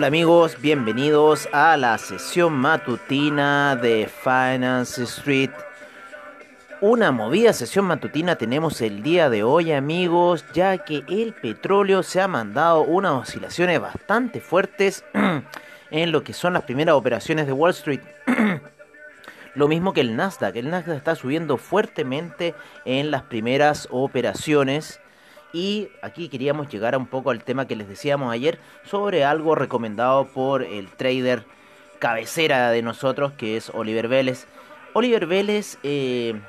Hola amigos, bienvenidos a la sesión matutina de Finance Street. Una movida sesión matutina tenemos el día de hoy amigos, ya que el petróleo se ha mandado unas oscilaciones bastante fuertes en lo que son las primeras operaciones de Wall Street. Lo mismo que el Nasdaq, el Nasdaq está subiendo fuertemente en las primeras operaciones. Y aquí queríamos llegar a un poco al tema que les decíamos ayer sobre algo recomendado por el trader cabecera de nosotros, que es Oliver Vélez. Oliver Vélez eh,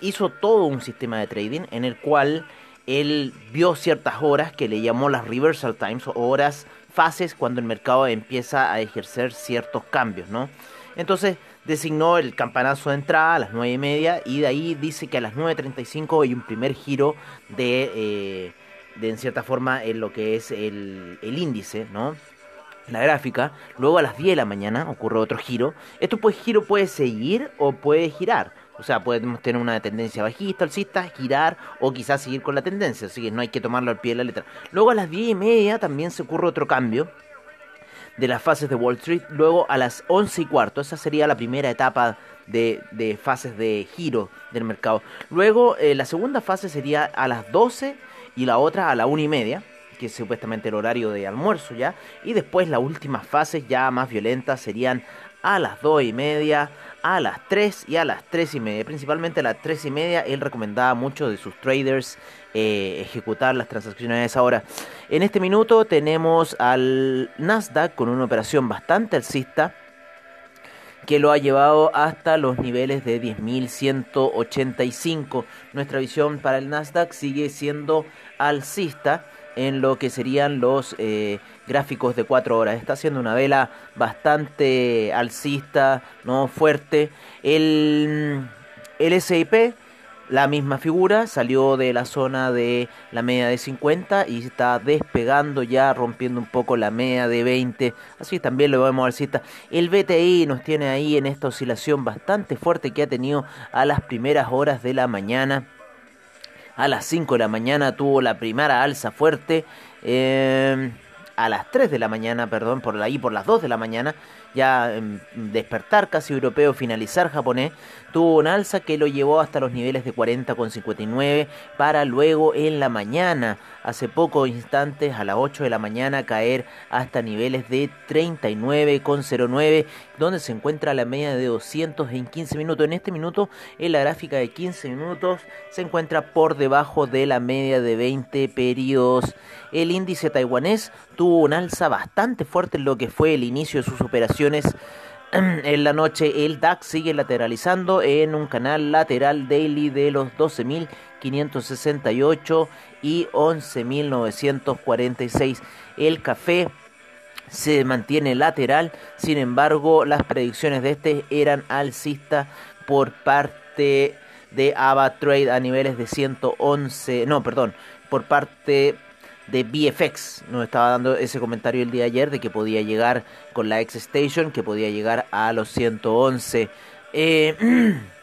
hizo todo un sistema de trading en el cual él vio ciertas horas que le llamó las reversal times, o horas, fases cuando el mercado empieza a ejercer ciertos cambios, ¿no? Entonces designó el campanazo de entrada a las 9 y media y de ahí dice que a las 9.35 hay un primer giro de, eh, de en cierta forma en lo que es el, el índice, ¿no? la gráfica, luego a las 10 de la mañana ocurre otro giro. Esto pues giro puede seguir o puede girar. O sea, podemos tener una tendencia bajista, alcista, girar o quizás seguir con la tendencia. Así que no hay que tomarlo al pie de la letra. Luego a las 10 y media también se ocurre otro cambio de las fases de Wall Street. Luego a las 11 y cuarto, esa sería la primera etapa de, de fases de giro del mercado. Luego eh, la segunda fase sería a las 12 y la otra a la 1 y media que es supuestamente el horario de almuerzo ya, y después las últimas fases ya más violentas serían a las 2 y media, a las 3 y a las 3 y media. Principalmente a las 3 y media, él recomendaba mucho de sus traders eh, ejecutar las transacciones a esa hora. En este minuto tenemos al Nasdaq con una operación bastante alcista que lo ha llevado hasta los niveles de 10.185. Nuestra visión para el Nasdaq sigue siendo alcista en lo que serían los eh, gráficos de 4 horas. Está haciendo una vela bastante alcista, no fuerte. El, el SIP, la misma figura, salió de la zona de la media de 50 y está despegando ya, rompiendo un poco la media de 20. Así también lo vemos alcista. El BTI nos tiene ahí en esta oscilación bastante fuerte que ha tenido a las primeras horas de la mañana a las 5 de la mañana tuvo la primera alza fuerte. Eh, a las 3 de la mañana, perdón, por ahí por las 2 de la mañana, ya eh, despertar casi europeo, finalizar japonés, tuvo una alza que lo llevó hasta los niveles de 40,59 para luego en la mañana, hace pocos instantes, a las 8 de la mañana, caer hasta niveles de 39,09, donde se encuentra la media de 200 en 15 minutos. En este minuto, en la gráfica de 15 minutos, se encuentra por debajo de la media de 20 periodos. El índice taiwanés tuvo un alza bastante fuerte en lo que fue el inicio de sus operaciones en la noche el DAX sigue lateralizando en un canal lateral daily de los 12.568 y 11.946. El café se mantiene lateral, sin embargo las predicciones de este eran alcistas por parte de Ava Trade a niveles de 111, no, perdón, por parte de BFX. Nos estaba dando ese comentario el día de ayer de que podía llegar con la X Station, que podía llegar a los 111. Eh,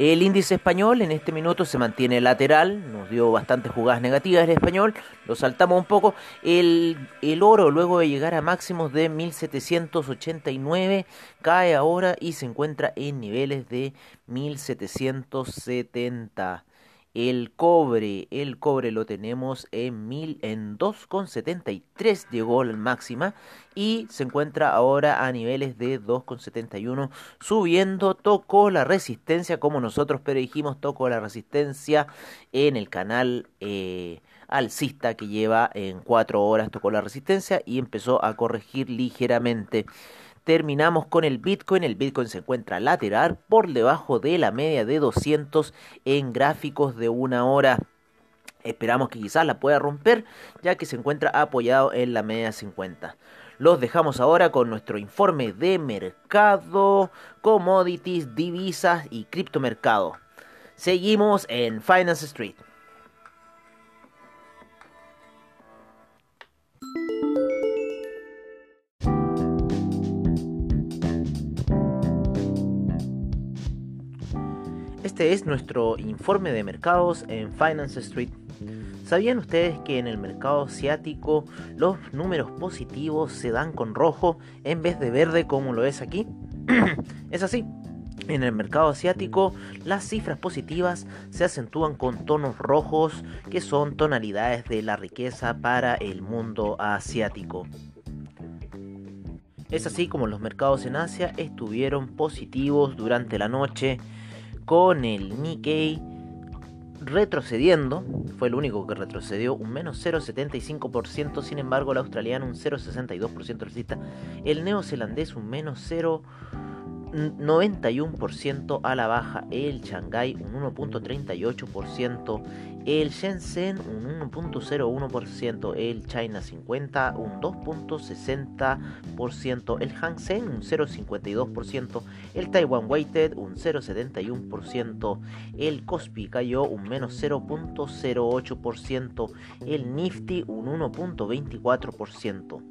el índice español en este minuto se mantiene lateral, nos dio bastantes jugadas negativas el español, lo saltamos un poco. El, el oro, luego de llegar a máximos de 1789, cae ahora y se encuentra en niveles de 1770. El cobre, el cobre lo tenemos en mil en 2,73 llegó la máxima y se encuentra ahora a niveles de 2,71 subiendo, tocó la resistencia como nosotros predijimos, tocó la resistencia en el canal eh, alcista que lleva en 4 horas, tocó la resistencia y empezó a corregir ligeramente terminamos con el Bitcoin. El Bitcoin se encuentra lateral por debajo de la media de 200 en gráficos de una hora. Esperamos que quizás la pueda romper ya que se encuentra apoyado en la media 50. Los dejamos ahora con nuestro informe de mercado, commodities, divisas y criptomercado. Seguimos en Finance Street. Este es nuestro informe de mercados en Finance Street. ¿Sabían ustedes que en el mercado asiático los números positivos se dan con rojo en vez de verde como lo es aquí? es así. En el mercado asiático las cifras positivas se acentúan con tonos rojos que son tonalidades de la riqueza para el mundo asiático. Es así como los mercados en Asia estuvieron positivos durante la noche con el Nikkei retrocediendo, fue el único que retrocedió, un menos 0,75%, sin embargo el australiano un 0,62% alcista, el neozelandés un menos 0. 91% a la baja, el Shanghai un 1.38%, el Shenzhen un 1.01%, el China 50 un 2.60%, el Hang Seng un 0.52%, el Taiwan Weighted un 0.71%, el Kospi cayó un menos 0.08%, el Nifty un 1.24%.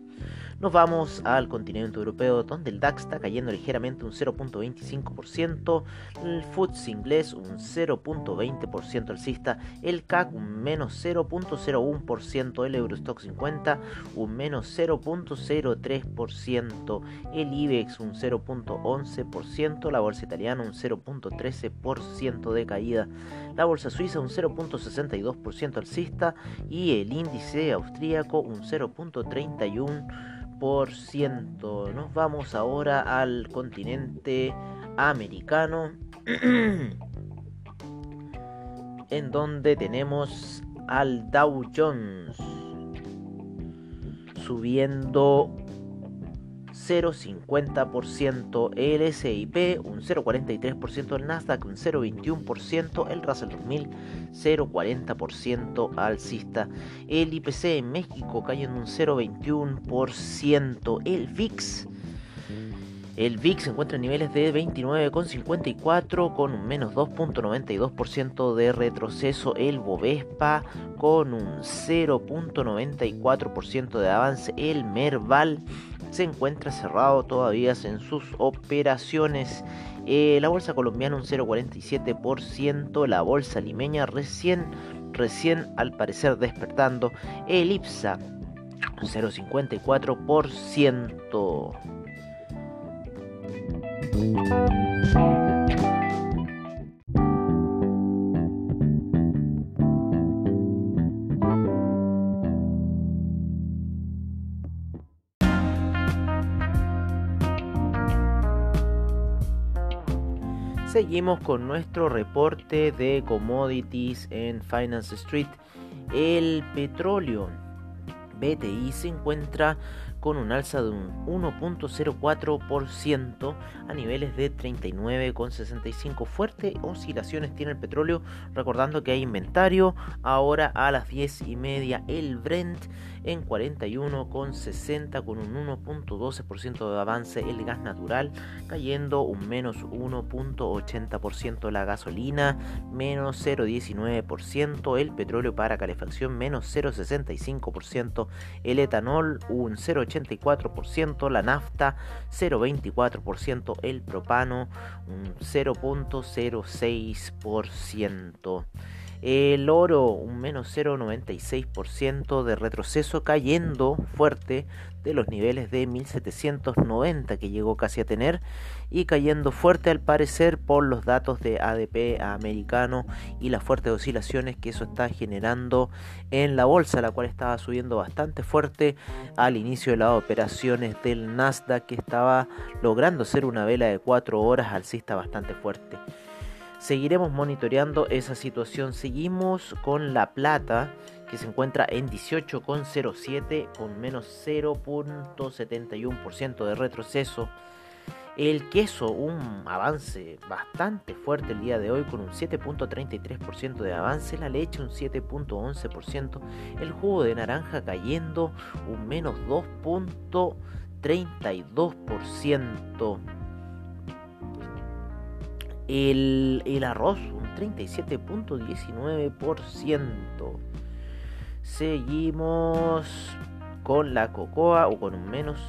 Nos vamos al continente europeo donde el DAX está cayendo ligeramente un 0.25%, el FTSE inglés un 0.20% alcista, el CAC un menos 0.01%, el Eurostock 50 un menos 0.03%, el IBEX un 0.11%, la bolsa italiana un 0.13% de caída, la bolsa suiza un 0.62% alcista y el índice austríaco un 0.31% nos vamos ahora al continente americano, en donde tenemos al Dow Jones subiendo 0,50%, el SIP un 0,43%, el Nasdaq un 0,21%, el Russell 2000 0,40% alcista, el IPC en México cayendo un 0,21%, el VIX el VIX se encuentra en niveles de 29,54 con un menos 2.92% de retroceso. El Bovespa con un 0.94% de avance. El Merval se encuentra cerrado todavía en sus operaciones. Eh, la bolsa colombiana un 0,47%, la bolsa limeña recién, recién al parecer despertando. El IPSA un 0,54%. Seguimos con nuestro reporte de commodities en Finance Street. El petróleo BTI se encuentra con un alza de un 1.04% a niveles de 39,65. Fuerte oscilaciones tiene el petróleo, recordando que hay inventario ahora a las 10 y media. El Brent en 41,60 con un 1.12% de avance. El gas natural cayendo un menos 1.80%. La gasolina menos 0.19%. El petróleo para calefacción menos 0.65%. El etanol un 0.84%. La nafta 0.24%. El propano un 0.06%. El oro un menos 0,96% de retroceso cayendo fuerte de los niveles de 1790 que llegó casi a tener y cayendo fuerte al parecer por los datos de ADP americano y las fuertes oscilaciones que eso está generando en la bolsa, la cual estaba subiendo bastante fuerte al inicio de las operaciones del Nasdaq que estaba logrando ser una vela de 4 horas alcista bastante fuerte. Seguiremos monitoreando esa situación. Seguimos con la plata que se encuentra en 18,07 con menos 0.71% de retroceso. El queso, un avance bastante fuerte el día de hoy con un 7.33% de avance. La leche un 7.11%. El jugo de naranja cayendo un menos 2. 32%. El, el arroz un 37.19%. Seguimos con la cocoa o con un menos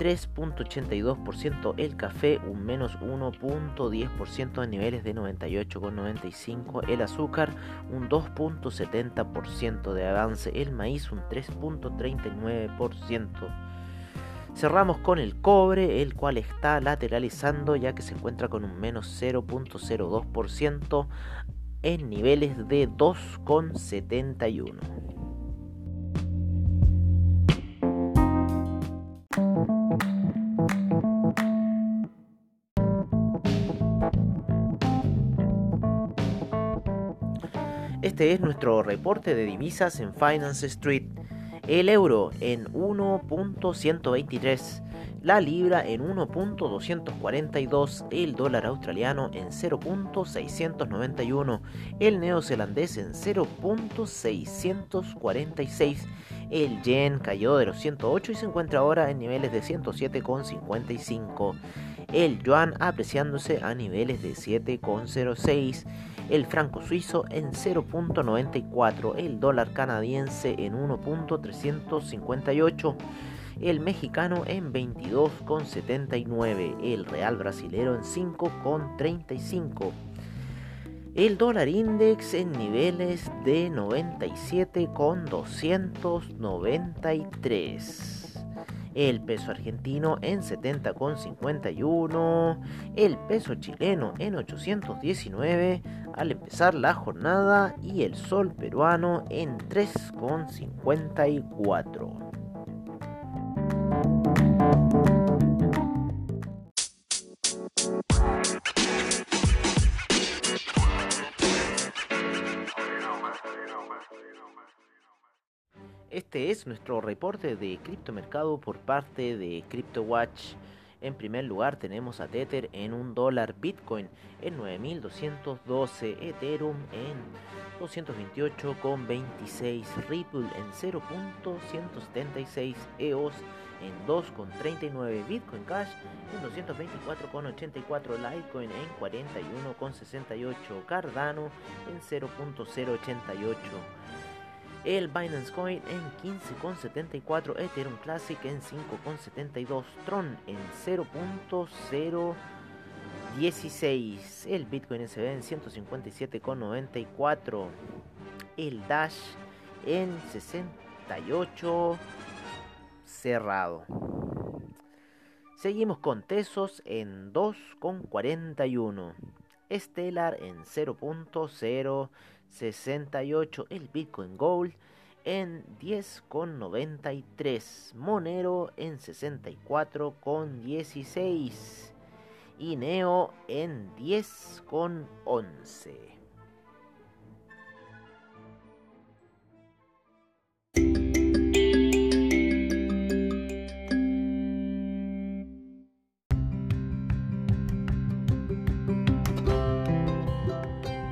3.82%, el café un menos 1.10% en niveles de 98,95%, el azúcar un 2.70% de avance, el maíz un 3.39%. Cerramos con el cobre, el cual está lateralizando ya que se encuentra con un menos 0.02% en niveles de 2,71. Este es nuestro reporte de divisas en Finance Street. El euro en 1.123, la libra en 1.242, el dólar australiano en 0.691, el neozelandés en 0.646, el yen cayó de los 108 y se encuentra ahora en niveles de 107,55, el yuan apreciándose a niveles de 7,06 el franco suizo en 0.94, el dólar canadiense en 1.358, el mexicano en 22.79, el real brasilero en 5.35. El dólar index en niveles de 97,293 el peso argentino en 70,51, el peso chileno en 819 al empezar la jornada y el sol peruano en 3,54. Este es nuestro reporte de criptomercado por parte de CryptoWatch. En primer lugar tenemos a Tether en un dólar, Bitcoin en 9212, Ethereum en 228,26, Ripple en 0.176, EOS en 2,39, Bitcoin Cash en 224,84, Litecoin en 41,68, Cardano en 0.088 el Binance Coin en 15,74, Ethereum Classic en 5,72, Tron en 0.016, el Bitcoin SB en 157,94, el Dash en 68 cerrado. Seguimos con Tesos en 2,41, Stellar en 0.0 68 el Bitcoin Gold en 10,93 Monero en 64,16 y Neo en 10,11